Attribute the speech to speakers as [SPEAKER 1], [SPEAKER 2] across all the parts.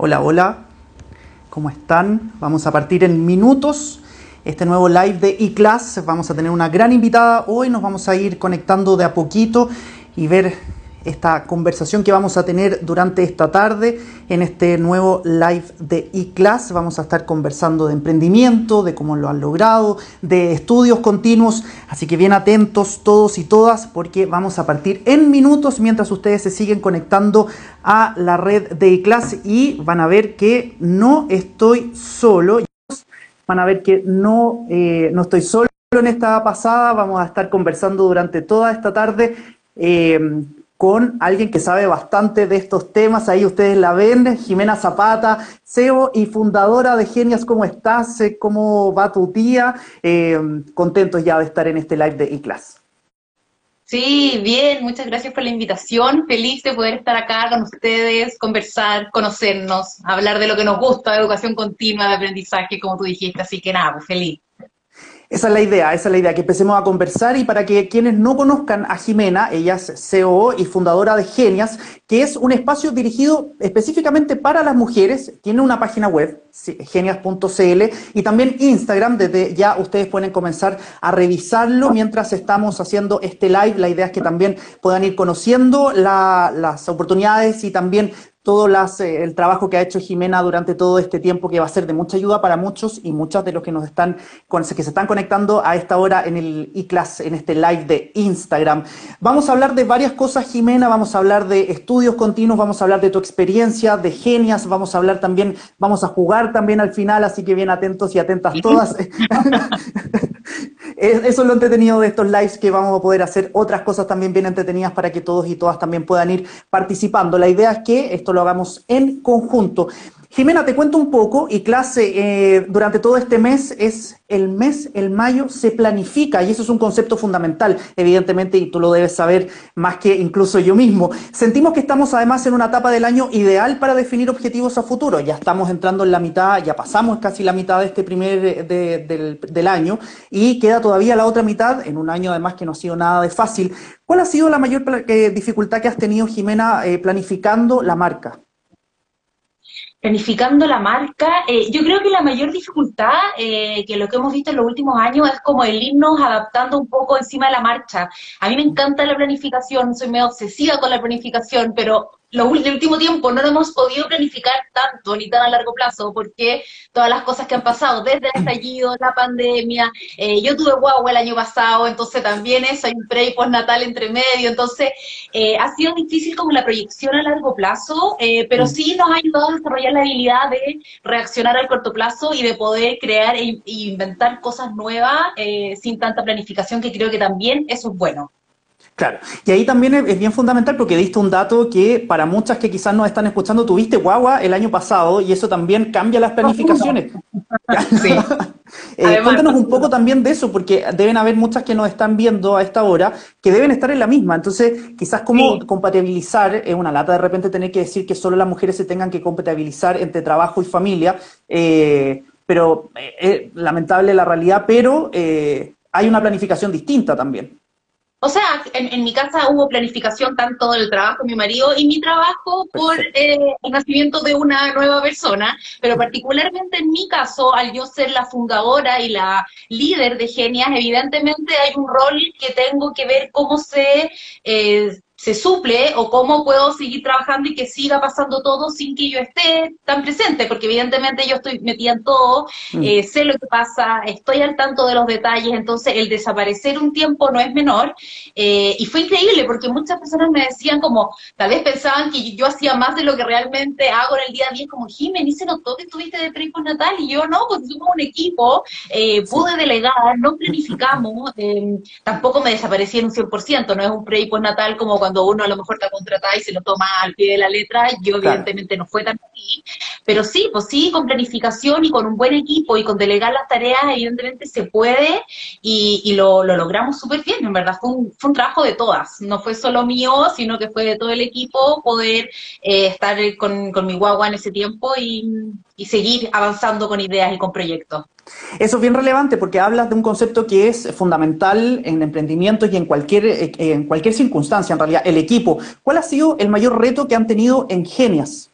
[SPEAKER 1] Hola, hola, ¿cómo están? Vamos a partir en minutos este nuevo live de eClass. Vamos a tener una gran invitada hoy, nos vamos a ir conectando de a poquito y ver esta conversación que vamos a tener durante esta tarde en este nuevo live de eClass. Vamos a estar conversando de emprendimiento, de cómo lo han logrado, de estudios continuos. Así que bien atentos todos y todas porque vamos a partir en minutos mientras ustedes se siguen conectando a la red de eClass y van a ver que no estoy solo. Van a ver que no, eh, no estoy solo en esta pasada. Vamos a estar conversando durante toda esta tarde. Eh, con alguien que sabe bastante de estos temas. Ahí ustedes la ven, Jimena Zapata, CEO y fundadora de Genias. ¿Cómo estás? ¿Cómo va tu día? Eh, contentos ya de estar en este live de eClass.
[SPEAKER 2] Sí, bien, muchas gracias por la invitación. Feliz de poder estar acá con ustedes, conversar, conocernos, hablar de lo que nos gusta, de educación continua, de aprendizaje, como tú dijiste. Así que nada, pues feliz.
[SPEAKER 1] Esa es la idea, esa es la idea, que empecemos a conversar y para que quienes no conozcan a Jimena, ella es CEO y fundadora de Genias, que es un espacio dirigido específicamente para las mujeres, tiene una página web, genias.cl, y también Instagram, desde ya ustedes pueden comenzar a revisarlo mientras estamos haciendo este live. La idea es que también puedan ir conociendo las oportunidades y también todo eh, el trabajo que ha hecho Jimena durante todo este tiempo, que va a ser de mucha ayuda para muchos y muchas de los que nos están, que se están conectando a esta hora en el e-class, en este live de Instagram. Vamos a hablar de varias cosas, Jimena, vamos a hablar de estudios continuos, vamos a hablar de tu experiencia, de genias, vamos a hablar también, vamos a jugar también al final, así que bien atentos y atentas todas. Eso es lo entretenido de estos lives, que vamos a poder hacer otras cosas también bien entretenidas para que todos y todas también puedan ir participando. La idea es que esto lo hagamos en conjunto. Jimena, te cuento un poco y clase, eh, durante todo este mes es el mes, el mayo, se planifica y eso es un concepto fundamental, evidentemente, y tú lo debes saber más que incluso yo mismo. Sentimos que estamos además en una etapa del año ideal para definir objetivos a futuro. Ya estamos entrando en la mitad, ya pasamos casi la mitad de este primer del, año y queda todavía la otra mitad, en un año además que no ha sido nada de fácil. ¿Cuál ha sido la mayor eh, dificultad que has tenido, Jimena, eh, planificando la marca?
[SPEAKER 2] Planificando la marca, eh, yo creo que la mayor dificultad, eh, que lo que hemos visto en los últimos años, es como el irnos adaptando un poco encima de la marcha. A mí me encanta la planificación, soy medio obsesiva con la planificación, pero lo, último tiempo no lo hemos podido planificar tanto ni tan a largo plazo porque todas las cosas que han pasado desde el estallido, la pandemia, eh, yo tuve guagua el año pasado, entonces también eso, hay un pre y postnatal entre medio, entonces eh, ha sido difícil como la proyección a largo plazo, eh, pero mm. sí nos ha ayudado a desarrollar la habilidad de reaccionar al corto plazo y de poder crear e, e inventar cosas nuevas sin tanta planificación que creo que también eso es bueno.
[SPEAKER 1] Claro, y ahí también es bien fundamental porque diste un dato que para muchas que quizás nos están escuchando, tuviste guagua el año pasado y eso también cambia las planificaciones. Sí. eh, cuéntanos un poco también de eso, porque deben haber muchas que nos están viendo a esta hora que deben estar en la misma. Entonces, quizás cómo compatibilizar, es una lata de repente tener que decir que solo las mujeres se tengan que compatibilizar entre trabajo y familia, eh, pero es eh, lamentable la realidad, pero eh, hay una planificación distinta también.
[SPEAKER 2] O sea, en, mi casa hubo planificación tanto del trabajo de mi marido y mi trabajo por eh, el nacimiento de una nueva persona, pero particularmente en mi caso, al yo ser la fundadora y la líder de Genias, evidentemente hay un rol que tengo que ver cómo se eh, se suple o cómo puedo seguir trabajando y que siga pasando todo sin que yo esté tan presente, porque evidentemente yo estoy metida en todo, mm. eh, sé lo que pasa, estoy al tanto de los detalles, entonces el desaparecer un tiempo no es menor, eh, y fue increíble porque muchas personas me decían como, tal vez pensaban que yo hacía más de lo que realmente hago en el día a día, como, Jiménez, ni se notó que estuviste de pre natal, y yo no, porque somos un equipo, eh, pude delegar, no planificamos, tampoco me desaparecí en un 100%, no es un pre natal como cuando cuando uno a lo mejor te contrata y se lo toma al pie de la letra, yo evidentemente no fue tan así, pero sí, pues sí, con planificación y con un buen equipo y con delegar las tareas, evidentemente se puede y, lo, logramos súper bien, en verdad fue un, fue un trabajo de todas, no fue solo mío, sino que fue de todo el equipo poder eh, estar con, con mi guagua en ese tiempo y, y seguir avanzando con ideas y con proyectos.
[SPEAKER 1] Eso es bien relevante porque hablas de un concepto que es fundamental en emprendimientos y en cualquier, eh, en cualquier circunstancia, en realidad, el equipo. ¿Cuál ha sido el mayor reto que han tenido en Genias?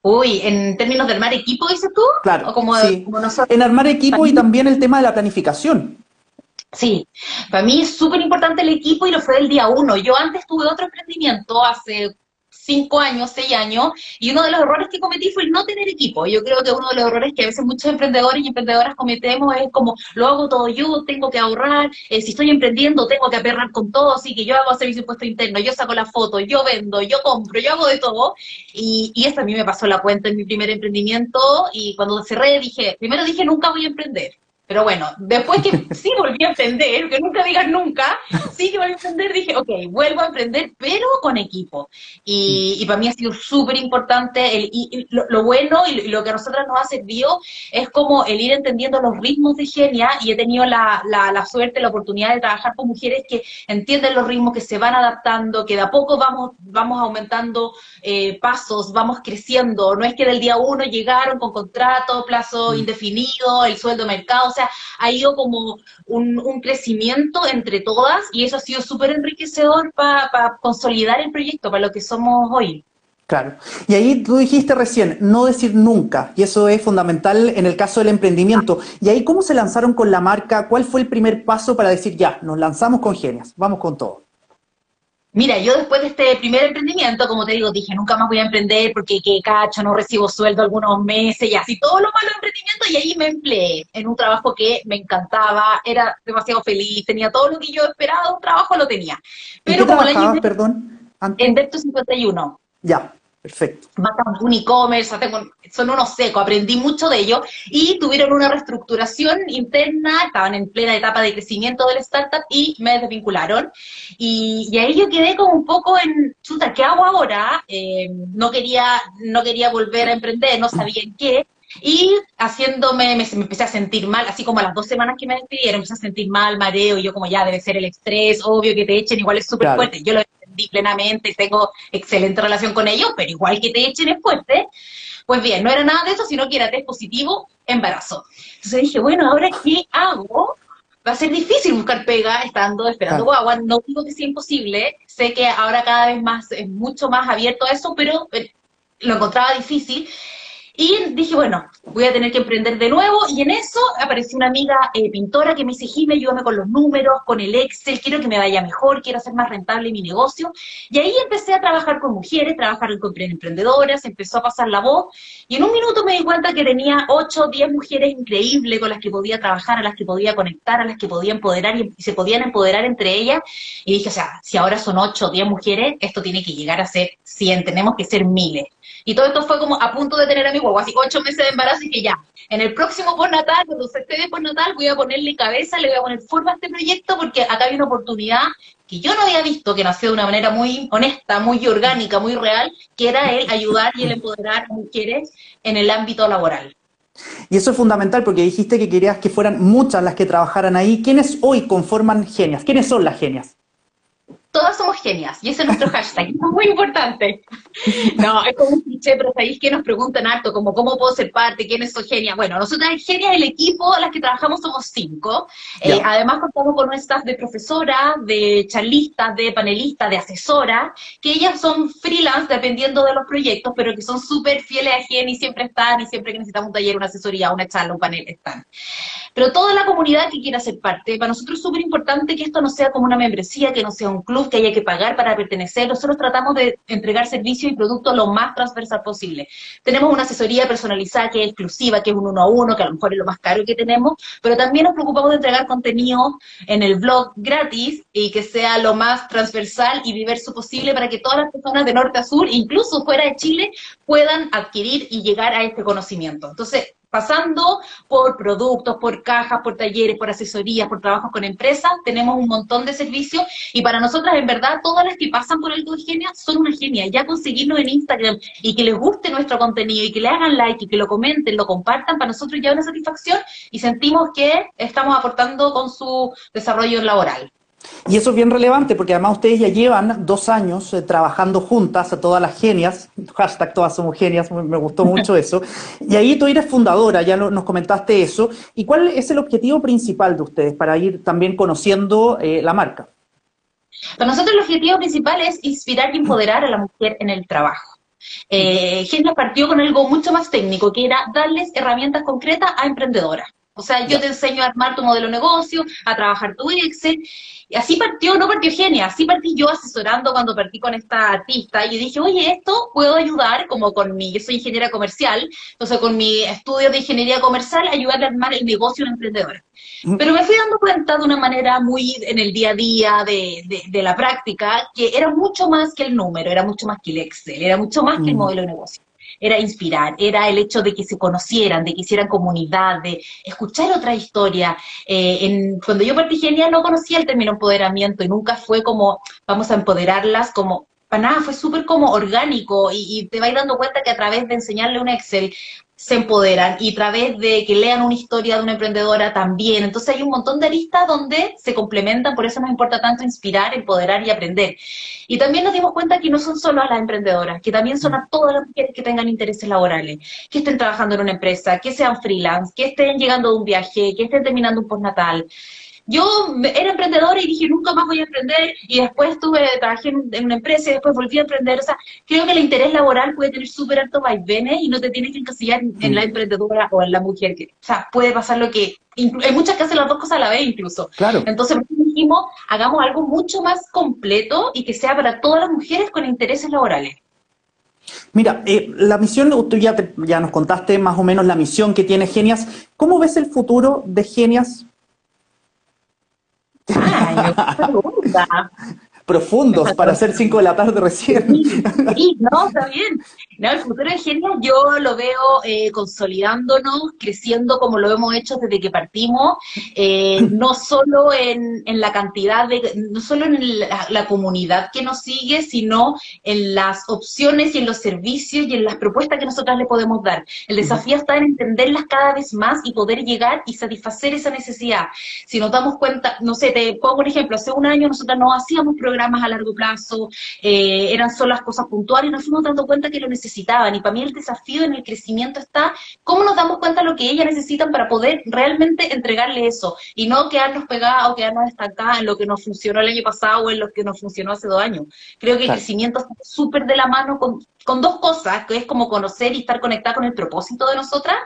[SPEAKER 2] Uy, en términos de armar equipo, dices tú?
[SPEAKER 1] Claro, como, sí. En armar equipo y también el tema de la planificación.
[SPEAKER 2] Sí, para mí es súper importante el equipo y lo fue del día uno. Yo antes tuve otro emprendimiento hace cinco años, seis años, y uno de los errores que cometí fue el no tener equipo. Yo creo que uno de los errores que a veces muchos emprendedores y emprendedoras cometemos es como, lo hago todo yo, tengo que ahorrar, eh, si estoy emprendiendo tengo que aperrar con todo, así que yo hago servicio impuesto interno, yo saco la foto, yo vendo, yo compro, yo hago de todo, y, y esto a mí me pasó la cuenta en mi primer emprendimiento, y cuando cerré dije, primero dije, nunca voy a emprender, pero bueno, después que sí volví a emprender, que nunca digas nunca, sí que volví a emprender, dije, ok, vuelvo a emprender, pero con equipo. Y, para mí ha sido súper importante, el, y, lo, bueno y lo, que a nosotras nos ha servido es como el ir entendiendo los ritmos de Genia, y he tenido la, la, suerte, la oportunidad de trabajar con mujeres que entienden los ritmos, que se van adaptando, que de a poco vamos, vamos aumentando eh, pasos, vamos creciendo. No es que del día uno llegaron con contrato, plazo mm. indefinido, el sueldo mercado, o sea, ha ido como un, crecimiento entre todas y eso ha sido súper enriquecedor para consolidar el proyecto, para lo que somos hoy.
[SPEAKER 1] Claro. Y ahí tú dijiste recién, no decir nunca, y eso es fundamental en el caso del emprendimiento. Y ahí, ¿cómo se lanzaron con la marca? ¿Cuál fue el primer paso para decir, ya, nos lanzamos con Genias, vamos con todo?
[SPEAKER 2] Mira, yo después de este primer emprendimiento, como te digo, dije, nunca más voy a emprender porque qué cacho, no recibo sueldo algunos meses y así, todo lo malo de emprendimiento y ahí me empleé en un trabajo que me encantaba, era demasiado feliz, tenía todo lo que yo esperaba, un trabajo lo tenía.
[SPEAKER 1] Pero como la perdón?
[SPEAKER 2] En Depto 51.
[SPEAKER 1] Ya. Perfecto.
[SPEAKER 2] un e-commerce, son unos secos, aprendí mucho de ellos y tuvieron una reestructuración interna, estaban en plena etapa de crecimiento del startup y me desvincularon. Y, ahí yo quedé como un poco en, chuta, ¿qué hago ahora? Eh, no, quería, no quería volver a emprender, no sabía en qué. Y haciéndome, me, empecé a sentir mal, así como a las dos semanas que me despidieron, empecé a sentir mal, mareo, y yo como ya debe ser el estrés, obvio que te echen, igual es súper fuerte. Yo lo entendí plenamente, tengo excelente relación con ellos, pero igual que te echen es fuerte. Pues bien, no era nada de eso, sino que era test positivo, embarazo. Entonces dije, bueno, ¿ahora qué hago? Va a ser difícil buscar pega estando esperando guagua. No digo que sea imposible, sé que ahora cada vez más es mucho más abierto a eso, pero eh, lo encontraba difícil. Y dije, bueno, voy a tener que emprender de nuevo. Y en eso apareció una amiga eh, pintora que me dice, Jime, ayúdame con los números, con el Excel, quiero que me vaya mejor, quiero hacer más rentable mi negocio. Y ahí empecé a trabajar con mujeres, trabajar con emprendedoras, empezó a pasar la voz. Y en un minuto me di cuenta que tenía 8 o 10 mujeres increíbles con las que podía trabajar, a las que podía conectar, a las que podía empoderar y, se podían empoderar entre ellas. Y dije, o sea, si ahora son 8 o 10 mujeres, esto tiene que llegar a ser 100, tenemos que ser miles. Y todo esto fue como a punto de tener a mi guagua, así ocho meses de embarazo y que ya, en el próximo postnatal, cuando se esté de postnatal, voy a ponerle cabeza, le voy a poner forma a este proyecto porque acá hay una oportunidad que yo no había visto, que nació de una manera muy honesta, muy orgánica, muy real, que era el ayudar y el empoderar a mujeres en el ámbito laboral.
[SPEAKER 1] Y eso es fundamental porque dijiste que querías que fueran muchas las que trabajaran ahí. ¿Quiénes hoy conforman genias? ¿Quiénes son las genias?
[SPEAKER 2] Todas somos genias, y ese es nuestro hashtag, es muy importante. No, es como un cliché, pero sabéis que nos preguntan harto, como cómo puedo ser parte, quiénes son genias. Bueno, nosotras genias del equipo, las que trabajamos somos cinco. Eh, además contamos con nuestras de profesora, de charlistas, de panelistas, de asesora, que ellas son freelance dependiendo de los proyectos, pero que son súper fieles a Genia y siempre están, y siempre que necesitamos un taller, una asesoría, una charla, un panel, están. Pero toda la comunidad que quiera ser parte, para nosotros es súper importante que esto no sea como una membresía, que no sea un club, que haya que pagar para pertenecer. Nosotros tratamos de entregar servicios y productos lo más transversal posible. Tenemos una asesoría personalizada que es exclusiva, que es un uno a uno, que a lo mejor es lo más caro que tenemos, pero también nos preocupamos de entregar contenido en el blog gratis y que sea lo más transversal y diverso posible para que todas las personas de norte a sur, incluso fuera de Chile, puedan adquirir y llegar a este conocimiento. Entonces, pasando por productos, por cajas, por talleres, por asesorías, por trabajos con empresas, tenemos un montón de servicios y para nosotras, en verdad, todas las que pasan por el Genia son una genia. Ya conseguirnos en Instagram y que les guste nuestro contenido y que le hagan like y que lo comenten, lo compartan, para nosotros ya es una satisfacción y sentimos que estamos aportando con su desarrollo laboral.
[SPEAKER 1] Y eso es bien relevante porque además ustedes ya llevan dos años eh, trabajando juntas, a todas las genias, hashtag todas somos genias, me, gustó mucho eso. Y ahí tú eres fundadora, ya nos comentaste eso. ¿Y cuál es el objetivo principal de ustedes para ir también conociendo eh, la marca?
[SPEAKER 2] Para nosotros el objetivo principal es inspirar y empoderar a la mujer en el trabajo. Eh, Genias partió con algo mucho más técnico, que era darles herramientas concretas a emprendedoras. O sea, yo te enseño a armar tu modelo de negocio, a trabajar tu Excel. Y así partió, no partió Genia, así partí yo asesorando cuando partí con esta artista. Y dije, oye, esto puedo ayudar, como con mi, yo soy ingeniera comercial, entonces con mi estudio de ingeniería comercial, ayudarle a armar el negocio de una emprendedora. Mm. Pero me fui dando cuenta de una manera muy en el día a día de, de, la práctica, que era mucho más que el número, era mucho más que el Excel, era mucho más que el mm. modelo de negocio era inspirar, era el hecho de que se conocieran, de que hicieran comunidad, de escuchar otra historia. Eh, en, cuando yo partí Genial no conocía el término empoderamiento y nunca fue como vamos a empoderarlas como para nada, fue súper como orgánico y, te vas dando cuenta que a través de enseñarle un Excel se empoderan y a través de que lean una historia de una emprendedora también. Entonces hay un montón de aristas donde se complementan, por eso nos importa tanto inspirar, empoderar y aprender. Y también nos dimos cuenta que no son solo a las emprendedoras, que también son a todas las mujeres que tengan intereses laborales, que estén trabajando en una empresa, que sean freelance, que estén llegando de un viaje, que estén terminando un postnatal. Yo era emprendedora y dije, nunca más voy a emprender, y después tuve, trabajé en, una empresa y después volví a emprender. O sea, creo que el interés laboral puede tener súper altos vaivenes y no te tienes que encasillar en, la emprendedora o en la mujer. Que, o sea, puede pasar lo que... Hay muchas que hacen las dos cosas a la vez incluso.
[SPEAKER 1] Claro.
[SPEAKER 2] Entonces dijimos, hagamos algo mucho más completo y que sea para todas las mujeres con intereses laborales.
[SPEAKER 1] Mira, eh, la misión, tú ya, ya nos contaste más o menos la misión que tiene Genias. ¿Cómo ves el futuro de Genias Profundos para hacer 5 de la tarde recién.
[SPEAKER 2] Sí, no, está bien. No, el futuro de Genial yo lo veo eh, consolidándonos, creciendo como lo hemos hecho desde que partimos, eh, no solo en, en, la cantidad de, no solo en la, la, comunidad que nos sigue, sino en las opciones y en los servicios y en las propuestas que nosotras le podemos dar. El desafío está en entenderlas cada vez más y poder llegar y satisfacer esa necesidad. Si nos damos cuenta, no sé, te pongo un ejemplo, hace un año nosotras no hacíamos programas a largo plazo, eh, eran solo las cosas puntuales nos fuimos dando cuenta que lo necesitaban. Y para mí el desafío en el crecimiento está cómo nos damos cuenta de lo que ellas necesitan para poder realmente entregarle eso y no quedarnos pegados o quedarnos estancadas en lo que nos funcionó el año pasado o en lo que nos funcionó hace dos años. Creo que el crecimiento está súper de la mano con, con dos cosas, que es como conocer y estar conectada con el propósito de nosotras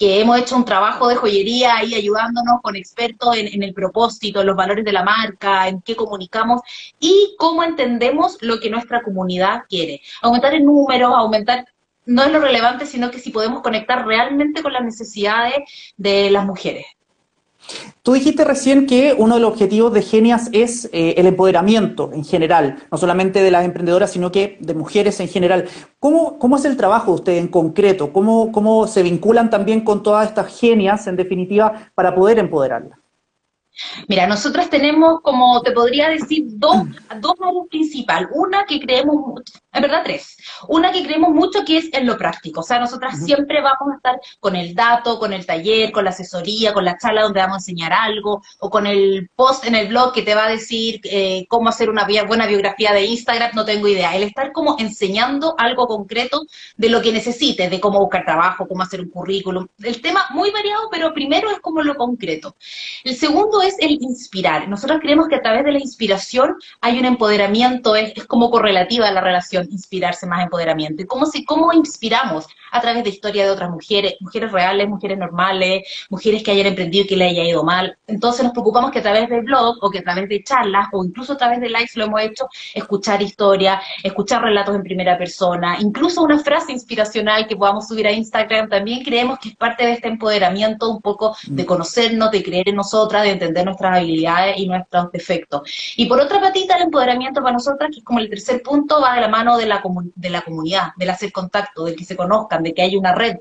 [SPEAKER 2] que hemos hecho un trabajo de joyería ahí ayudándonos con expertos en, el propósito, en los valores de la marca, en qué comunicamos y cómo entendemos lo que nuestra comunidad quiere. Aumentar el número, aumentar no es lo relevante, sino que si podemos conectar realmente con las necesidades de las mujeres.
[SPEAKER 1] Tú dijiste recién que uno de los objetivos de Genias es eh, el empoderamiento en general, no solamente de las emprendedoras, sino que de mujeres en general. ¿Cómo, cómo es el trabajo de usted en concreto? ¿Cómo, ¿Cómo se vinculan también con todas estas genias, en definitiva, para poder empoderarlas?
[SPEAKER 2] Mira, nosotros tenemos, como te podría decir, dos, dos áreas principales. Una que creemos, en verdad tres. Una que creemos mucho que es en lo práctico. O sea, nosotras siempre vamos a estar con el dato, con el taller, con la asesoría, con la charla donde vamos a enseñar algo, o con el post en el blog que te va a decir eh, cómo hacer una buena biografía de Instagram, no tengo idea. El estar como enseñando algo concreto de lo que necesites, de cómo buscar trabajo, cómo hacer un currículum. El tema muy variado, pero primero es como lo concreto. El segundo es el inspirar. Nosotros creemos que a través de la inspiración hay un empoderamiento, es, es como correlativa a la relación, inspirarse más empoderamiento. ¿Y cómo, si, cómo inspiramos? A través de historia de otras mujeres, mujeres reales, mujeres normales, mujeres que hayan emprendido y que le haya ido mal. Entonces nos preocupamos que a través del blog o que a través de charlas o incluso a través de lives lo hemos hecho, escuchar historia, escuchar relatos en primera persona, incluso una frase inspiracional que podamos subir a Instagram, también creemos que es parte de este empoderamiento un poco de conocernos, de creer en nosotras, de entender nuestras habilidades y nuestros defectos. Y por otra patita, el empoderamiento para nosotras, que es como el tercer punto, va de la mano de la, de la comunidad, del hacer contacto, de que se conozcan, de que haya una red.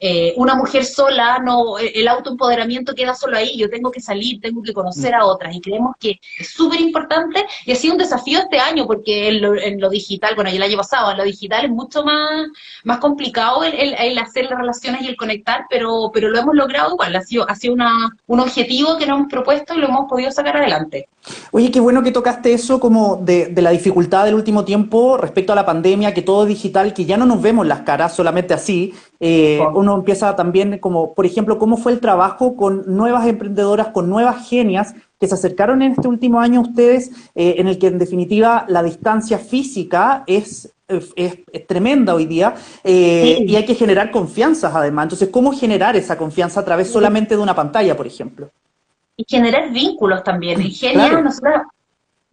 [SPEAKER 2] Eh, una mujer sola, no, el autoempoderamiento queda solo ahí, yo tengo que salir, tengo que conocer a otras y creemos que es súper importante y ha sido un desafío este año porque en lo, digital, bueno, y el año pasado, en lo digital es mucho más, más complicado el, el, hacer las relaciones y el conectar, pero, pero lo hemos logrado igual, ha sido, ha sido una, un objetivo que nos hemos propuesto y lo hemos podido sacar adelante.
[SPEAKER 1] Oye, qué bueno que tocaste eso como de, de la dificultad del último tiempo respecto la pandemia, que todo es digital, que ya no nos vemos las caras, solamente así, eh, uno empieza también como, por ejemplo, cómo fue el trabajo con nuevas emprendedoras, con nuevas genias que se acercaron en este último año a ustedes, eh, en el que en definitiva la distancia física es es, tremenda hoy día y hay que generar confianzas además. Entonces, ¿cómo generar esa confianza a través solamente de una pantalla, por ejemplo?
[SPEAKER 2] Y generar vínculos también. En Genia, nosotros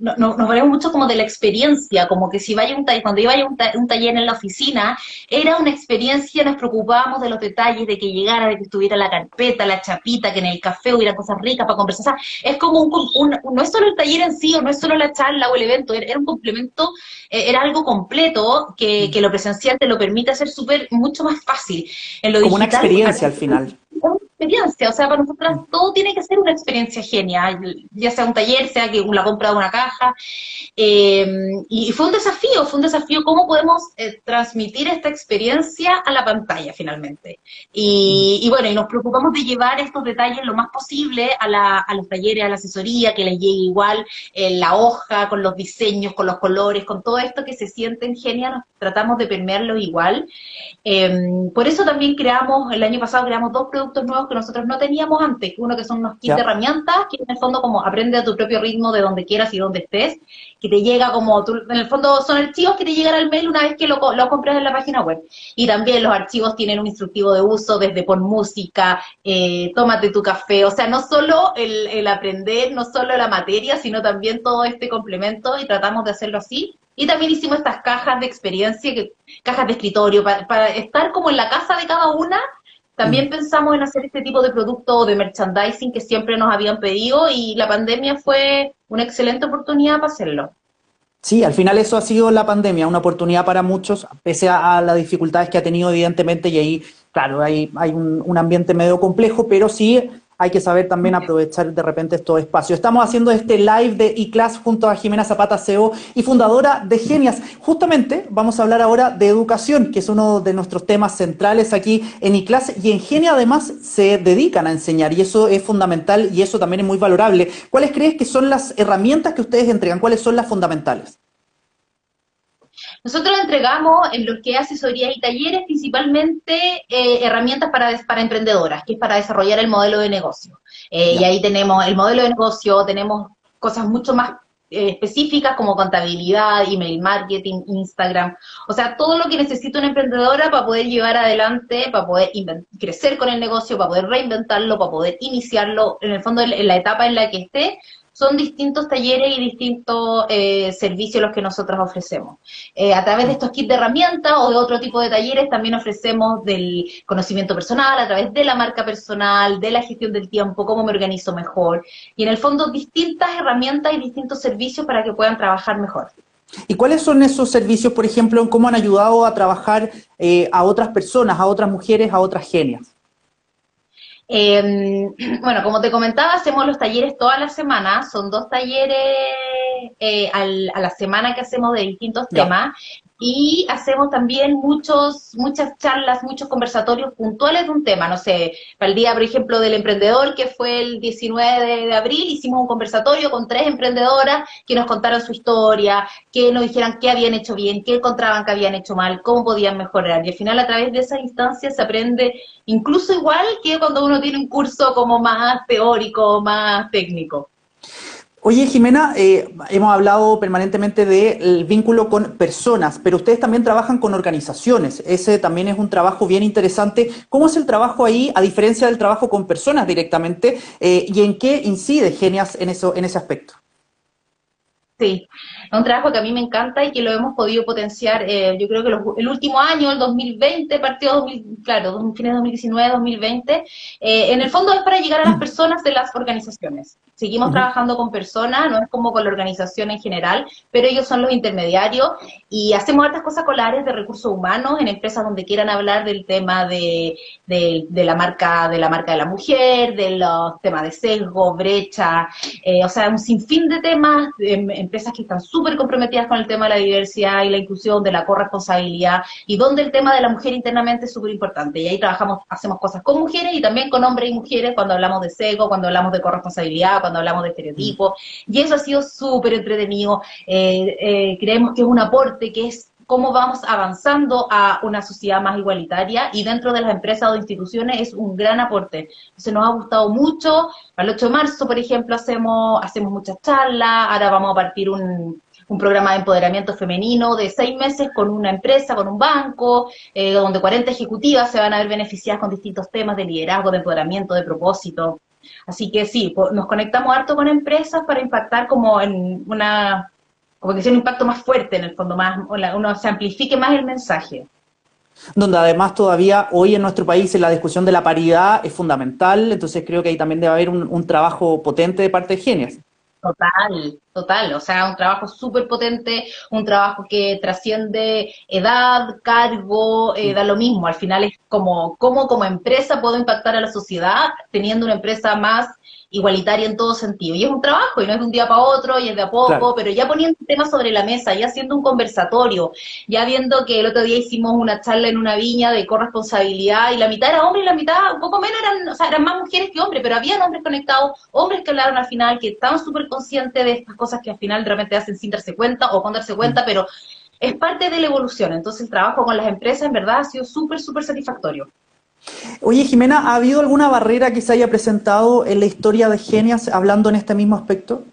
[SPEAKER 2] no, nos valemos mucho como de la experiencia, como que si vaya un taller, cuando iba a un, un, taller en la oficina, era una experiencia, nos preocupábamos de los detalles, de que llegara, de que estuviera la carpeta, la chapita, que en el café hubiera cosas ricas para conversar. O sea, es como un, no es solo el taller en sí, o no es solo la charla o el evento, era, un complemento, eh, era algo completo que, que, lo presencial te lo permite hacer súper, mucho más fácil.
[SPEAKER 1] En lo como una experiencia al final
[SPEAKER 2] experiencia, o sea, para nosotras todo tiene que ser una experiencia genial, ya sea un taller, sea que la compra de una caja, eh, y fue un desafío, fue un desafío cómo podemos eh, transmitir esta experiencia a la pantalla finalmente. Y, bueno, y nos preocupamos de llevar estos detalles lo más posible a, a los talleres, a la asesoría, que les llegue igual en la hoja, con los diseños, con los colores, con todo esto que se sienten genial, tratamos de permearlo igual. Em, por eso también creamos, el año pasado creamos dos productos nuevos que nosotros no teníamos antes, uno que son unos kits de herramientas, que en el fondo como aprende a tu propio ritmo de donde quieras y donde estés, que te llega como, en el fondo son archivos que te llegan al mail una vez que lo, lo compras en la página web. Y también los archivos tienen un instructivo de uso desde pon música, eh, tómate tu café, o sea, no solo el, el aprender, no solo la materia, sino también todo este complemento y tratamos de hacerlo así y también hicimos estas cajas de experiencia, que, cajas de escritorio, para, estar como en la casa de cada una. También mm. pensamos en hacer este tipo de producto de merchandising que siempre nos habían pedido y la pandemia fue una excelente oportunidad para hacerlo.
[SPEAKER 1] Sí, al final eso ha sido la pandemia, una oportunidad para muchos, pese a, las dificultades que ha tenido evidentemente, y ahí, claro, hay, hay un, un ambiente medio complejo, pero sí hay que saber también aprovechar de repente estos espacios. Estamos haciendo este live de eClass junto a Jimena Zapata, CEO y fundadora de Genias. Justamente vamos a hablar ahora de educación, que es uno de nuestros temas centrales aquí en eClass y en Genia además se dedican a enseñar y eso es fundamental y eso también es muy valorable. ¿Cuáles crees que son las herramientas que ustedes entregan? ¿Cuáles son las fundamentales?
[SPEAKER 2] Nosotros entregamos en lo que es asesoría y talleres principalmente eh, herramientas para, para emprendedoras, que es para desarrollar el modelo de negocio. Eh, y ahí tenemos el modelo de negocio, tenemos cosas mucho más eh, específicas como contabilidad, email marketing, Instagram, o sea, todo lo que necesita una emprendedora para poder llevar adelante, para poder crecer con el negocio, para poder reinventarlo, para poder iniciarlo, en el fondo en la etapa en la que esté, son distintos talleres y distintos eh, servicios los que nosotros ofrecemos. Eh, a través de estos kits de herramientas o de otro tipo de talleres también ofrecemos del conocimiento personal, a través de la marca personal, de la gestión del tiempo, cómo me organizo mejor. Y en el fondo distintas herramientas y distintos servicios para que puedan trabajar mejor.
[SPEAKER 1] ¿Y cuáles son esos servicios, por ejemplo, en cómo han ayudado a trabajar eh, a otras personas, a otras mujeres, a otras genias?
[SPEAKER 2] Eh, bueno, como te comentaba, hacemos los talleres todas las semanas, son dos talleres eh, al, a la semana que hacemos de distintos temas y hacemos también muchos, muchas charlas, muchos conversatorios puntuales de un tema. No sé, para el día, por ejemplo, del emprendedor, que fue el 19 de, abril, hicimos un conversatorio con tres emprendedoras que nos contaron su historia, que nos dijeran qué habían hecho bien, qué encontraban que habían hecho mal, cómo podían mejorar. Y al final, a través de esas instancias, se aprende incluso igual que cuando uno tiene un curso como más teórico, más técnico.
[SPEAKER 1] Oye, Jimena, eh, hemos hablado permanentemente del vínculo con personas, pero ustedes también trabajan con organizaciones. Ese también es un trabajo bien interesante. ¿Cómo es el trabajo ahí, a diferencia del trabajo con personas directamente? Eh, ¿Y en qué incide Genias en, eso, en ese aspecto?
[SPEAKER 2] Sí, es un trabajo que a mí me encanta y que lo hemos podido potenciar, eh, yo creo que el último año, el 2020, partido 2000, claro, fines de 2019, 2020, eh, en el fondo es para llegar a las personas de las organizaciones. Seguimos trabajando con personas, no es como con la organización en general, pero ellos son los intermediarios y hacemos otras cosas con las áreas de recursos humanos en empresas donde quieran hablar del tema de, de, la marca de la marca de la mujer, de los temas de sesgo, brecha, eh, o sea, un sinfín de temas, en, empresas que están súper comprometidas con el tema de la diversidad y la inclusión, de la corresponsabilidad, y donde el tema de la mujer internamente es súper importante. Y ahí trabajamos, hacemos cosas con mujeres y también con hombres y mujeres cuando hablamos de sego, cuando hablamos de corresponsabilidad, cuando hablamos de estereotipos. Y eso ha sido súper entretenido. Eh, eh, creemos que es un aporte que es cómo vamos avanzando a una sociedad más igualitaria y dentro de las empresas o instituciones es un gran aporte. Se nos ha gustado mucho. Para el 8 de marzo, por ejemplo, hacemos, hacemos muchas charlas. Ahora vamos a partir un, un programa de empoderamiento femenino de seis meses con una empresa, con un banco, eh, donde 40 ejecutivas se van a ver beneficiadas con distintos temas de liderazgo, de empoderamiento, de propósito. Así que sí, nos conectamos harto con empresas para impactar como en una, como que sea un impacto más fuerte en el fondo, más, uno se amplifique más el mensaje
[SPEAKER 1] donde además todavía hoy en nuestro país la discusión de la paridad es fundamental, entonces creo que ahí también debe haber un, un trabajo potente de parte de Genias.
[SPEAKER 2] Total, total, o sea, un trabajo súper potente, un trabajo que trasciende edad, cargo, eh, da lo mismo, al final es como cómo como empresa puedo impactar a la sociedad teniendo una empresa más igualitaria en todo sentido. Y es un trabajo, y no es de un día para otro, y es de a poco, pero ya poniendo temas sobre la mesa, ya haciendo un conversatorio, ya viendo que el otro día hicimos una charla en una viña de corresponsabilidad, y la mitad era hombre y la mitad, un poco menos, eran, o sea, eran más mujeres que hombres, pero había hombres conectados, hombres que hablaron al final, que estaban súper conscientes de estas cosas que al final realmente hacen sin darse cuenta o con darse cuenta, mm. pero es parte de la evolución. Entonces el trabajo con las empresas en verdad ha sido súper, súper satisfactorio.
[SPEAKER 1] Oye, Jimena, ¿ha habido alguna barrera que se haya presentado en la historia de Genias hablando en este mismo aspecto?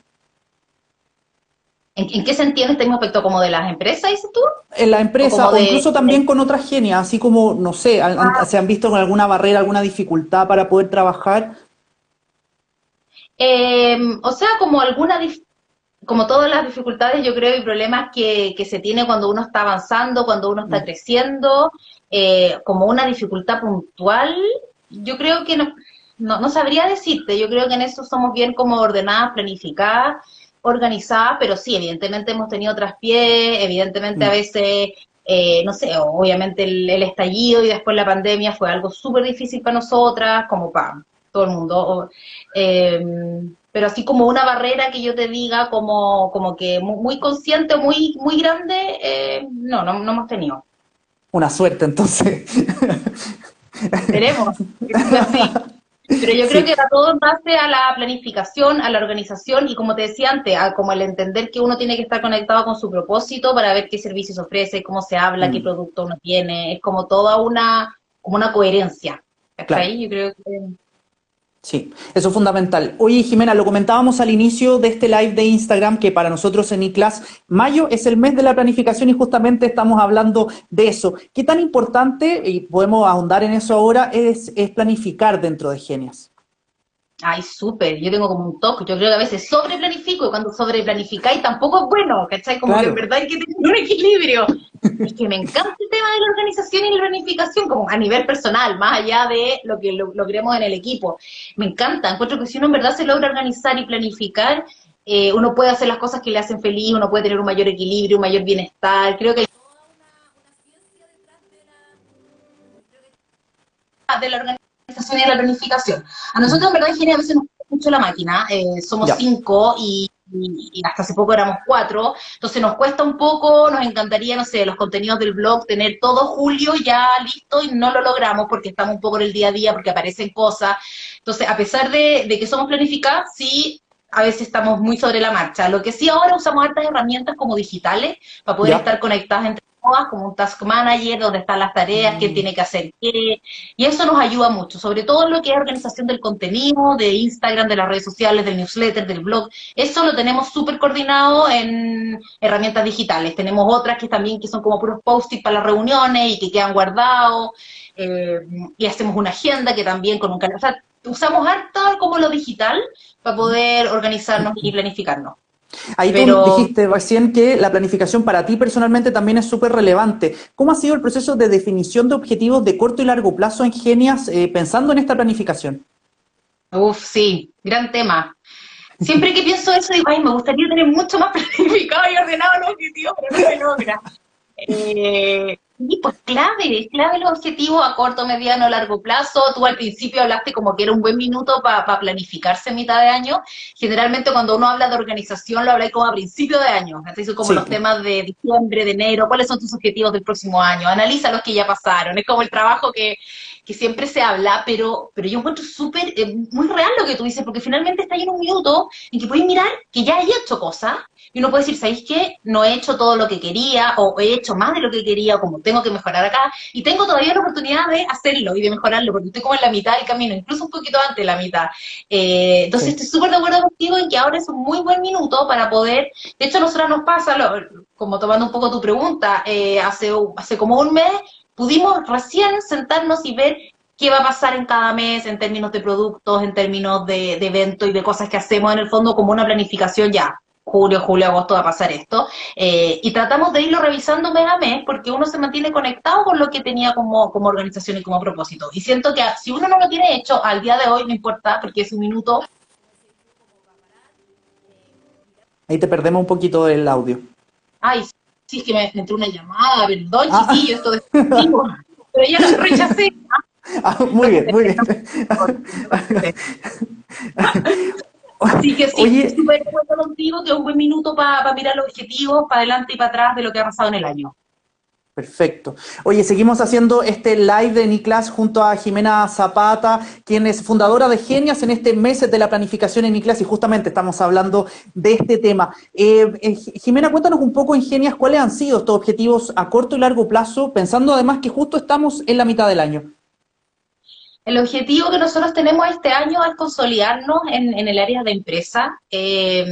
[SPEAKER 2] ¿En, qué se entiende este mismo aspecto? ¿Como de las empresas, dices tú?
[SPEAKER 1] En la empresa, o, incluso también con otras genias, así como, no sé, ah. ¿se han visto con alguna barrera, alguna dificultad para poder trabajar?
[SPEAKER 2] Em, o sea, como alguna, como todas las dificultades, yo creo, y problemas que, que se tiene cuando uno está avanzando, cuando uno está mm. creciendo, eh, como una dificultad puntual, yo creo que no, no, sabría decirte, yo creo que en eso somos bien como ordenadas, planificadas, organizadas, pero sí, evidentemente hemos tenido traspiés, evidentemente a mm. veces, eh, no sé, obviamente el, estallido y después la pandemia fue algo súper difícil para nosotras, como para todo el mundo. Eh, pero así como una barrera que yo te diga como, como que muy, consciente, muy, muy grande, no, no, no hemos tenido.
[SPEAKER 1] Una suerte, entonces.
[SPEAKER 2] Esperemos, Pero yo creo que va todo en base a la planificación, a la organización y como te decía antes, a como el entender que uno tiene que estar conectado con su propósito para ver qué servicios ofrece, cómo se habla, qué mm. producto uno tiene, es como toda una, como una coherencia. Claro. Yo creo que
[SPEAKER 1] Sí, eso es fundamental. Oye, Jimena, lo comentábamos al inicio de este live de Instagram, que para nosotros en iClass, mayo es el mes de la planificación y justamente estamos hablando de eso. ¿Qué tan importante, y podemos ahondar en eso ahora, es, es planificar dentro de Genias?
[SPEAKER 2] Ay, súper, yo tengo como un toque, yo creo que a veces sobreplanifico y cuando sobreplanificáis tampoco es bueno, ¿cachai? Como que en verdad hay que tener un equilibrio. es que me encanta el tema de la organización y la planificación, como a nivel personal, más allá de lo que logremos en el equipo. Me encanta, encuentro que si uno en verdad se logra organizar y planificar, eh, uno puede hacer las cosas que le hacen feliz, uno puede tener un mayor equilibrio, un mayor bienestar. Creo que de la organización y de la planificación. A nosotros, en verdad, en a veces nos cuesta mucho la máquina. Eh, somos cinco y, hasta hace poco éramos cuatro. Entonces nos cuesta un poco, nos encantaría, no sé, los contenidos del blog, tener todo julio ya listo y no lo logramos porque estamos un poco en el día a día, porque aparecen cosas. Entonces, a pesar de, que somos planificadas, sí a veces estamos muy sobre la marcha. Lo que sí ahora usamos hartas herramientas como digitales para poder estar conectadas entre como un task manager, donde están las tareas, quién mm. tiene que hacer qué, y eso nos ayuda mucho, sobre todo en lo que es organización del contenido, de Instagram, de las redes sociales, del newsletter, del blog, eso lo tenemos súper coordinado en herramientas digitales, tenemos otras que también que son como puros post-it para las reuniones y que quedan guardados, eh, y hacemos una agenda que también con un canal, o sea, usamos harto como lo digital para poder organizarnos y planificarnos.
[SPEAKER 1] Ahí tú dijiste recién que la planificación para ti personalmente también es súper relevante. ¿Cómo ha sido el proceso de definición de objetivos de corto y largo plazo en Genias eh, pensando en esta planificación?
[SPEAKER 2] Uf, sí, gran tema. Siempre que pienso eso digo, ay, me gustaría tener mucho más planificado y ordenado los objetivos, pero no se logra. Eh, y pues clave, clave los objetivos a corto, mediano, largo plazo. Tú al principio hablaste como que era un buen minuto para planificarse en mitad de año. Generalmente cuando uno habla de organización lo habla como a principio de año. Entonces como los temas de diciembre, de enero, cuáles son tus objetivos del próximo año. Analiza los que ya pasaron. Es como el trabajo que, que siempre se habla, pero, pero yo encuentro súper, eh, muy real lo que tú dices, porque finalmente está ahí en un minuto en que puedes mirar que ya he hecho cosas, y uno puede decir, ¿sabéis qué? No he hecho todo lo que quería, o he hecho más de lo que quería, como tengo que mejorar acá, y tengo todavía la oportunidad de hacerlo y de mejorarlo, porque estoy como en la mitad del camino, incluso un poquito antes de la mitad. Eh, entonces estoy súper de acuerdo contigo en que ahora es un muy buen minuto para poder, de hecho a nosotros nos pasa, como tomando un poco tu pregunta, eh, hace, hace como un mes pudimos recién sentarnos y ver qué va a pasar en cada mes en términos de productos, en términos de, de eventos y de cosas que hacemos en el fondo como una planificación ya. Julio, julio, agosto va a pasar esto. Eh, y tratamos de irlo revisando mes a mes porque uno se mantiene conectado con lo que tenía como, como organización y como propósito. Y siento que si uno no lo tiene hecho al día de hoy, no importa porque es un minuto.
[SPEAKER 1] Ahí te perdemos un poquito del audio.
[SPEAKER 2] Ay, sí, es que me entró una llamada, perdón, ah. chiquillo, esto de pero ya lo rechacé.
[SPEAKER 1] Ah, muy bien, muy bien.
[SPEAKER 2] Así que sí, súper de acuerdo contigo que es un buen minuto para mirar los objetivos, para adelante y para atrás de lo que ha pasado en el año.
[SPEAKER 1] Perfecto. Oye, seguimos haciendo este live de Niclas junto a Jimena Zapata, quien es fundadora de Genias en este mes de la planificación en Niclas y justamente estamos hablando de este tema. Eh, eh, Jimena, cuéntanos un poco en Genias cuáles han sido estos objetivos a corto y largo plazo, pensando además que justo estamos en la mitad del año.
[SPEAKER 2] El objetivo que nosotros tenemos este año es consolidarnos en, el área de empresa. Eh,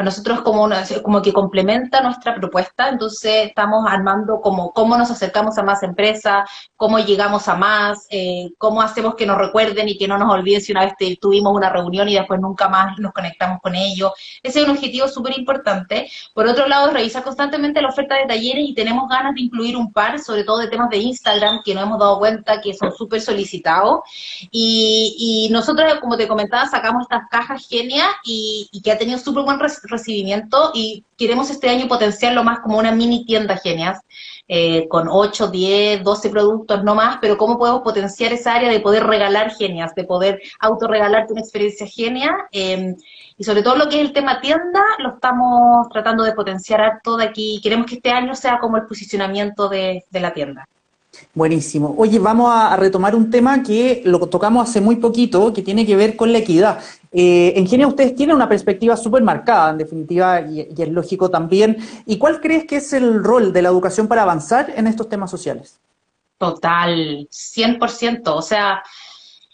[SPEAKER 2] para nosotros como, como que complementa nuestra propuesta, entonces estamos armando como cómo nos acercamos a más empresas, cómo llegamos a más, eh, cómo hacemos que nos recuerden y que no nos olviden si una vez tuvimos una reunión y después nunca más nos conectamos con ellos. Ese es un objetivo súper importante. Por otro lado, revisar constantemente la oferta de talleres y tenemos ganas de incluir un par, sobre todo de temas de Instagram, que nos hemos dado cuenta que son súper solicitados. Y, y, nosotros, como te comentaba, sacamos estas cajas genias y, y que ha tenido súper buen recibimiento y queremos este año potenciarlo más como una mini tienda genias, eh, con 8, 10, 12 productos, no más, pero cómo podemos potenciar esa área de poder regalar genias, de poder autorregalarte una experiencia genia. Em, y sobre todo lo que es el tema tienda, lo estamos tratando de potenciar todo aquí. Queremos que este año sea como el posicionamiento de la tienda.
[SPEAKER 1] Buenísimo. Oye, vamos a, retomar un tema que lo tocamos hace muy poquito, que tiene que ver con la equidad. Eh, en general, ustedes tienen una perspectiva súper marcada, en definitiva, y, y, es lógico también. ¿Y cuál crees que es el rol de la educación para avanzar en estos temas sociales?
[SPEAKER 2] Total, 100%. O sea,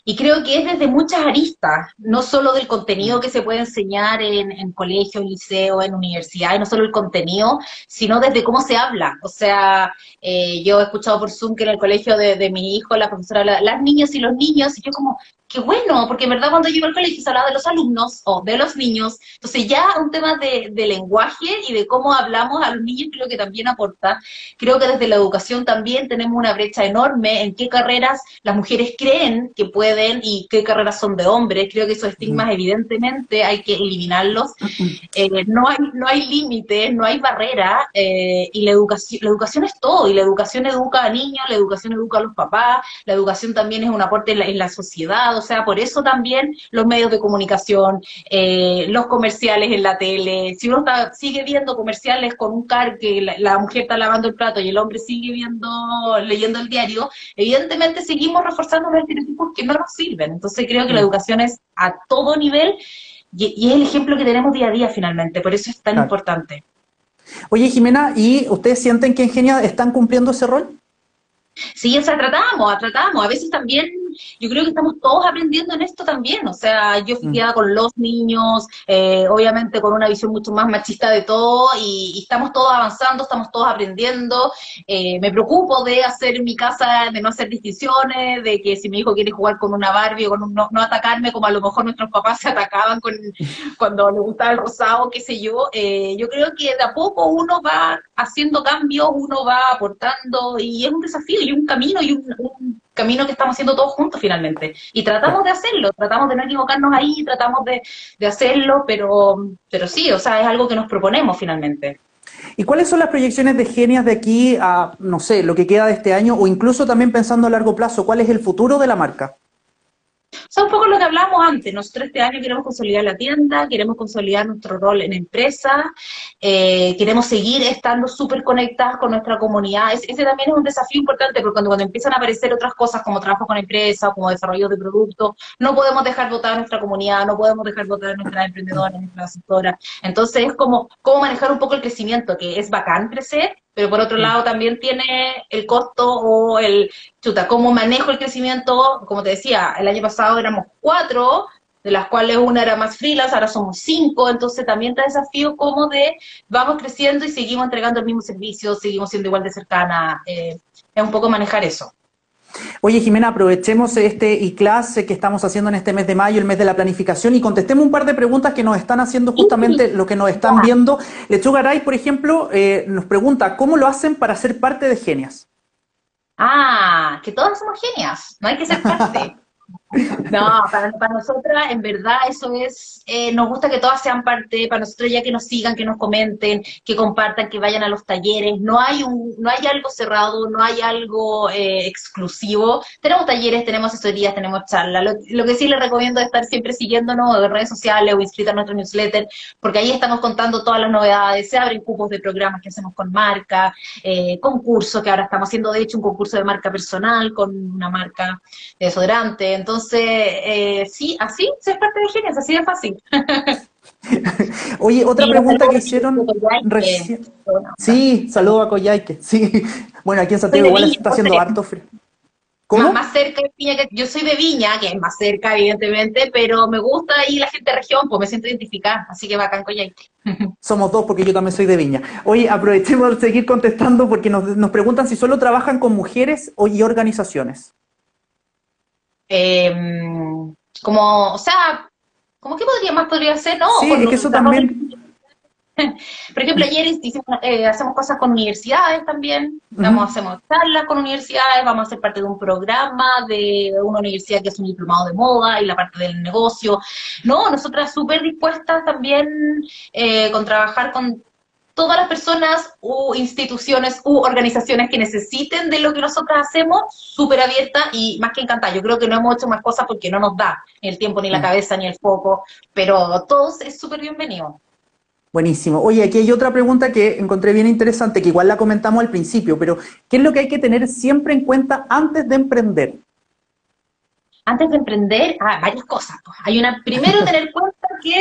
[SPEAKER 2] y creo que es desde muchas aristas, no solo del contenido que se puede enseñar en, en colegio, en liceo, en universidad, y no solo el contenido, sino desde cómo se habla. O sea, eh, yo he escuchado por Zoom que en el colegio de, de mi hijo la profesora habla, las niñas y los niños, y yo como, qué bueno, porque en verdad cuando llego al colegio se hablaba de los alumnos o de los niños, entonces ya un tema de, de, lenguaje y de cómo hablamos a los niños creo que también aporta. Creo que desde la educación también tenemos una brecha enorme en qué carreras las mujeres creen que pueden y qué carreras son de hombres. Creo que esos estigmas evidentemente hay que eliminarlos. Eh, no hay, no hay límites, no hay barrera eh, y la educación, la educación es todo y la educación educa a niños, la educación educa a los papás, la educación también es un aporte en la, en la sociedad o sea, por eso también los medios de comunicación, eh, los comerciales en la tele, si uno sigue viendo comerciales con un car que la, mujer está lavando el plato y el hombre sigue viendo, leyendo el diario, evidentemente seguimos reforzando los estereotipos que no nos sirven. Entonces creo que la mm. educación es a todo nivel y, es el ejemplo que tenemos día a día finalmente, por eso es tan importante.
[SPEAKER 1] Oye, Jimena, ¿y ustedes sienten que en Genia están cumpliendo ese rol?
[SPEAKER 2] Sí, o sea, tratamos, tratamos. A veces también yo creo que estamos todos aprendiendo en esto también. O sea, yo fui mm. con los niños, eh, obviamente con una visión mucho más machista de todo, y, estamos todos avanzando, estamos todos aprendiendo. Eh, me preocupo de hacer en mi casa, de no hacer distinciones, de que si mi hijo quiere jugar con una Barbie o con no, atacarme como a lo mejor nuestros papás se atacaban con, cuando le gustaba el rosado, qué sé yo. Eh, yo creo que de a poco uno va haciendo cambios, uno va aportando, y es un desafío y un camino y un camino que estamos haciendo todos juntos finalmente. Y tratamos de hacerlo, tratamos de no equivocarnos ahí, tratamos de, hacerlo, pero, pero sí, o sea, es algo que nos proponemos finalmente.
[SPEAKER 1] ¿Y cuáles son las proyecciones de Genias de aquí a, no sé, lo que queda de este año o incluso también pensando a largo plazo, cuál es el futuro de la marca?
[SPEAKER 2] O sea, un poco lo que hablábamos antes. Nosotros este año queremos consolidar la tienda, queremos consolidar nuestro rol en empresa, eh, queremos seguir estando súper conectadas con nuestra comunidad. ese también es un desafío importante, porque cuando, cuando empiezan a aparecer otras cosas como trabajo con empresa, como desarrollo de productos, no podemos dejar votar a nuestra comunidad, no podemos dejar votar a nuestras emprendedoras, nuestras asesoras. Entonces es como cómo manejar un poco el crecimiento, que es bacán crecer, pero por otro lado también tiene el costo o el, chuta, cómo manejo el crecimiento, como te decía, el año pasado éramos cuatro, de las cuales una era más freelance, ahora somos cinco, entonces también está desafío como de vamos creciendo y seguimos entregando el mismo servicio, seguimos siendo igual de cercana, eh, es un poco manejar eso.
[SPEAKER 1] Oye, Jimena, aprovechemos este e-class que estamos haciendo en este mes de mayo, el mes de la planificación, y contestemos un par de preguntas que nos están haciendo justamente lo que nos están viendo. Lechugaray, por ejemplo, eh, nos pregunta, ¿cómo lo hacen para ser parte de Genias?
[SPEAKER 2] Ah, que todas somos genias, no hay que ser parte. No, para, para nosotras, en verdad, eso es, eh, nos gusta que todas sean parte, para nosotros ya que nos sigan, que nos comenten, que compartan, que vayan a los talleres, no hay un, no hay algo cerrado, no hay algo eh, exclusivo, tenemos talleres, tenemos asesorías, tenemos charlas, lo, que sí les recomiendo es estar siempre siguiéndonos en redes sociales o inscritos a nuestro newsletter, porque ahí estamos contando todas las novedades, se abren cupos de programas que hacemos con marca, eh, concursos, que ahora estamos haciendo de hecho un concurso de marca personal con una marca de desodorante, entonces, eh, sí, así ser parte de Genias, así de fácil.
[SPEAKER 1] Oye, otra pregunta que hicieron recién. Sí, saludo a Coyhaique. Sí, bueno, aquí en Santiago igual está haciendo harto frío.
[SPEAKER 2] ¿Cómo? Más, cerca de Viña, que yo soy de Viña, que es más cerca, evidentemente, pero me gusta ahí la gente de región, pues me siento identificada, así que bacán Coyhaique.
[SPEAKER 1] Somos dos porque yo también soy de Viña. Oye, aprovechemos de seguir contestando porque nos, nos preguntan si solo trabajan con mujeres y organizaciones.
[SPEAKER 2] Eh, como, o sea, ¿cómo que podría más podría ser? No,
[SPEAKER 1] sí, es que eso también...
[SPEAKER 2] Por ejemplo, ayer eh, hacemos cosas con universidades también, vamos, hacemos charlas con universidades, vamos a ser parte de un programa de una universidad que es un diplomado de moda y la parte del negocio. No, nosotras súper dispuestas también eh, con trabajar con todas las personas u instituciones u organizaciones que necesiten de lo que nosotros hacemos, súper abierta y más que encantada. Yo creo que no hemos hecho más cosas porque no nos da ni el tiempo, ni la mm. cabeza, ni el foco, pero todos es súper bienvenido.
[SPEAKER 1] Buenísimo. Oye, aquí hay otra pregunta que encontré bien interesante, que igual la comentamos al principio, pero ¿qué es lo que hay que tener siempre en cuenta antes de emprender?
[SPEAKER 2] Antes de emprender, ah, varias cosas. Hay una, primero tener en cuenta que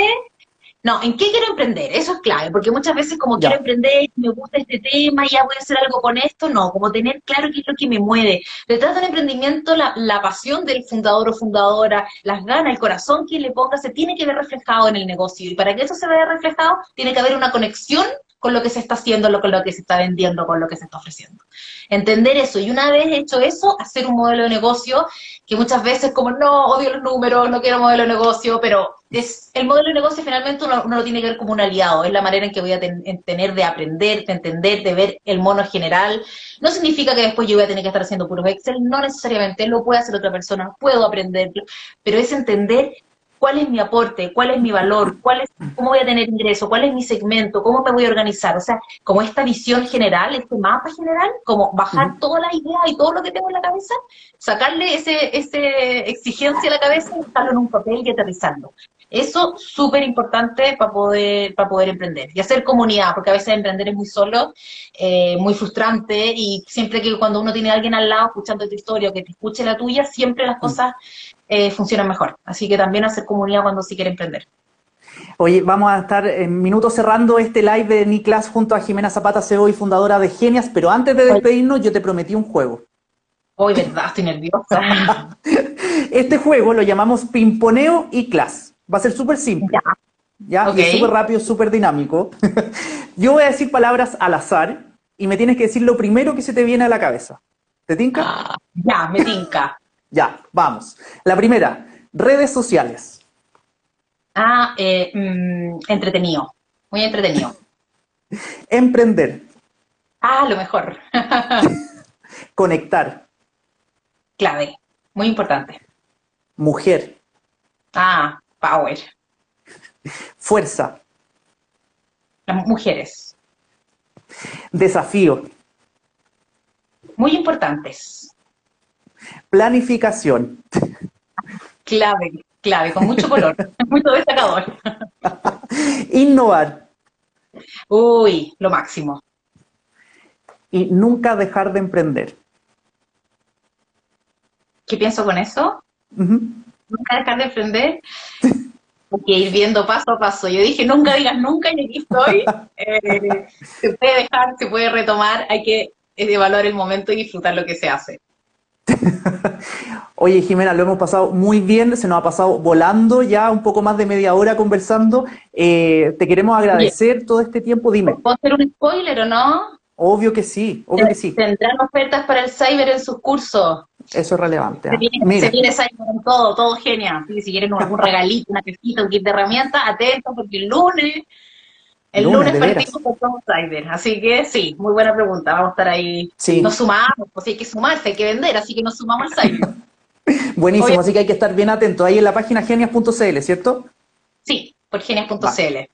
[SPEAKER 2] no, ¿en qué quiero emprender? Eso es clave, porque muchas veces como quiero emprender, me gusta este tema, ya voy a hacer algo con esto, no, como tener claro qué es lo que me mueve. Detrás del emprendimiento, la, la pasión del fundador o fundadora, las ganas, el corazón que le ponga, se tiene que ver reflejado en el negocio. Y para que eso se vea reflejado, tiene que haber una conexión con lo que se está haciendo, con lo que se está vendiendo, con lo que se está ofreciendo. Entender eso. Y una vez hecho eso, hacer un modelo de negocio que muchas veces como, no, odio los números, no quiero modelo de negocio, pero es el modelo de negocio finalmente uno, lo tiene que ver como un aliado, es la manera en que voy a tener de aprender, de entender, de ver el mono general. No significa que después yo voy a tener que estar haciendo puros Excel, no necesariamente, lo puede hacer otra persona, puedo aprenderlo, pero es entender cuál es mi aporte, cuál es mi valor, cuál es, cómo voy a tener ingreso, cuál es mi segmento, cómo me voy a organizar. O sea, como esta visión general, este mapa general, como bajar toda la idea y todo lo que tengo en la cabeza, sacarle ese, ese exigencia a la cabeza y dejarlo en un papel y aterrizarlo. Eso súper importante para poder, para poder emprender y hacer comunidad, porque a veces emprender es muy solo, eh, muy frustrante y siempre que cuando uno tiene a alguien al lado escuchando tu historia o que te escuche la tuya, siempre las cosas eh, funcionan mejor. Así que también hacer comunidad cuando sí quiere emprender.
[SPEAKER 1] Oye, vamos a estar en minutos cerrando este live de Niklas junto a Jimena Zapata, CEO y fundadora de Genias, pero antes de despedirnos yo te prometí un juego.
[SPEAKER 2] Hoy, verdad, estoy nerviosa.
[SPEAKER 1] este juego lo llamamos Pimponeo y Class. Va a ser súper simple. Ya. ¿Ya? súper rápido, súper dinámico. yo voy a decir palabras al azar y me tienes que decir lo primero que se te viene a la cabeza. ¿Te tinca?
[SPEAKER 2] Ah, ya, me tinca.
[SPEAKER 1] Ya, vamos. La primera, redes sociales.
[SPEAKER 2] Ah, eh, mm, entretenido. Muy entretenido.
[SPEAKER 1] Emprender.
[SPEAKER 2] Ah, lo mejor.
[SPEAKER 1] Conectar.
[SPEAKER 2] Clave. Muy importante.
[SPEAKER 1] Mujer.
[SPEAKER 2] Ah, power.
[SPEAKER 1] Fuerza.
[SPEAKER 2] Las mujeres.
[SPEAKER 1] Desafío.
[SPEAKER 2] Muy importantes.
[SPEAKER 1] Planificación.
[SPEAKER 2] Clave, clave, con mucho color, mucho destacador.
[SPEAKER 1] Innovar.
[SPEAKER 2] Uy, lo máximo.
[SPEAKER 1] Y nunca dejar de emprender.
[SPEAKER 2] ¿Qué pienso con eso? Nunca dejar de emprender. Porque ir viendo paso a paso. Yo dije, nunca digas nunca y aquí estoy. Eh, se puede dejar, se puede retomar, hay que evaluar el momento y disfrutar lo que se hace.
[SPEAKER 1] Oye, Jimena, lo hemos pasado muy bien, se nos ha pasado volando ya un poco más de media hora conversando. Eh, te queremos agradecer todo este tiempo, dime.
[SPEAKER 2] ¿Puedo hacer un spoiler o no?
[SPEAKER 1] Obvio que sí, obvio que sí.
[SPEAKER 2] Tendrán ofertas para el cyber en sus cursos.
[SPEAKER 1] Eso es relevante.
[SPEAKER 2] Se, viene, se cyber con todo, todo genial. Si quieren algún regalito, una cajita, un kit de herramientas, atentos porque el lunes el lunes, partimos con todo cyber, así que sí, muy buena pregunta. Vamos a estar ahí. Nos sumamos, pues hay que sumarse, hay que vender, así que nos sumamos al cyber.
[SPEAKER 1] Buenísimo, así que hay que estar bien atento ahí en la página genias.cl, ¿cierto?
[SPEAKER 2] Sí, por genias.cl.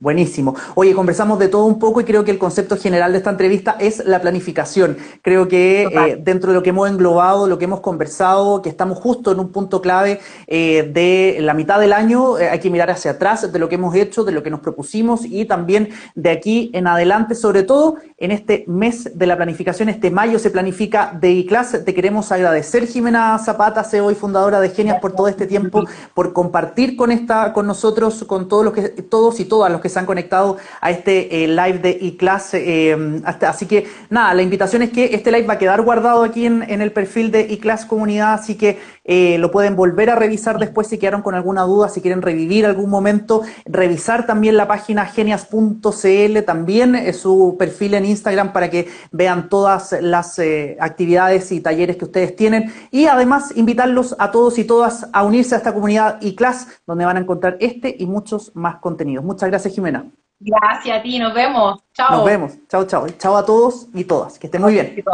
[SPEAKER 1] Buenísimo. Oye, conversamos de todo un poco y creo que el concepto general de esta entrevista es la planificación. Creo que eh, dentro de lo que hemos englobado, lo que hemos conversado, que estamos justo en un punto clave eh, de la mitad del año, eh, hay que mirar hacia atrás de lo que hemos hecho, de lo que nos propusimos y también de aquí en adelante, sobre todo en este mes de la planificación, este mayo se planifica de iClass. Te queremos agradecer, Jimena Zapata, CEO y fundadora de Genias, por todo este tiempo, por compartir con esta, con nosotros, con todos los que, todos y todas los que se han conectado a este eh, live de eClass. Eh, así que nada, la invitación es que este live va a quedar guardado aquí en, el perfil de eClass Comunidad, así que eh, lo pueden volver a revisar después si quedaron con alguna duda, si quieren revivir algún momento, revisar también la página genias.cl, también su perfil en Instagram para que vean todas las actividades y talleres que ustedes tienen y además invitarlos a todos y todas a unirse a esta comunidad eClass donde van a encontrar este y muchos más contenidos. Muchas gracias, Jimena.
[SPEAKER 2] Gracias a ti, nos vemos. Chao.
[SPEAKER 1] Nos vemos. Chao, chao. Chao a todos y todas. Que estén muy bien.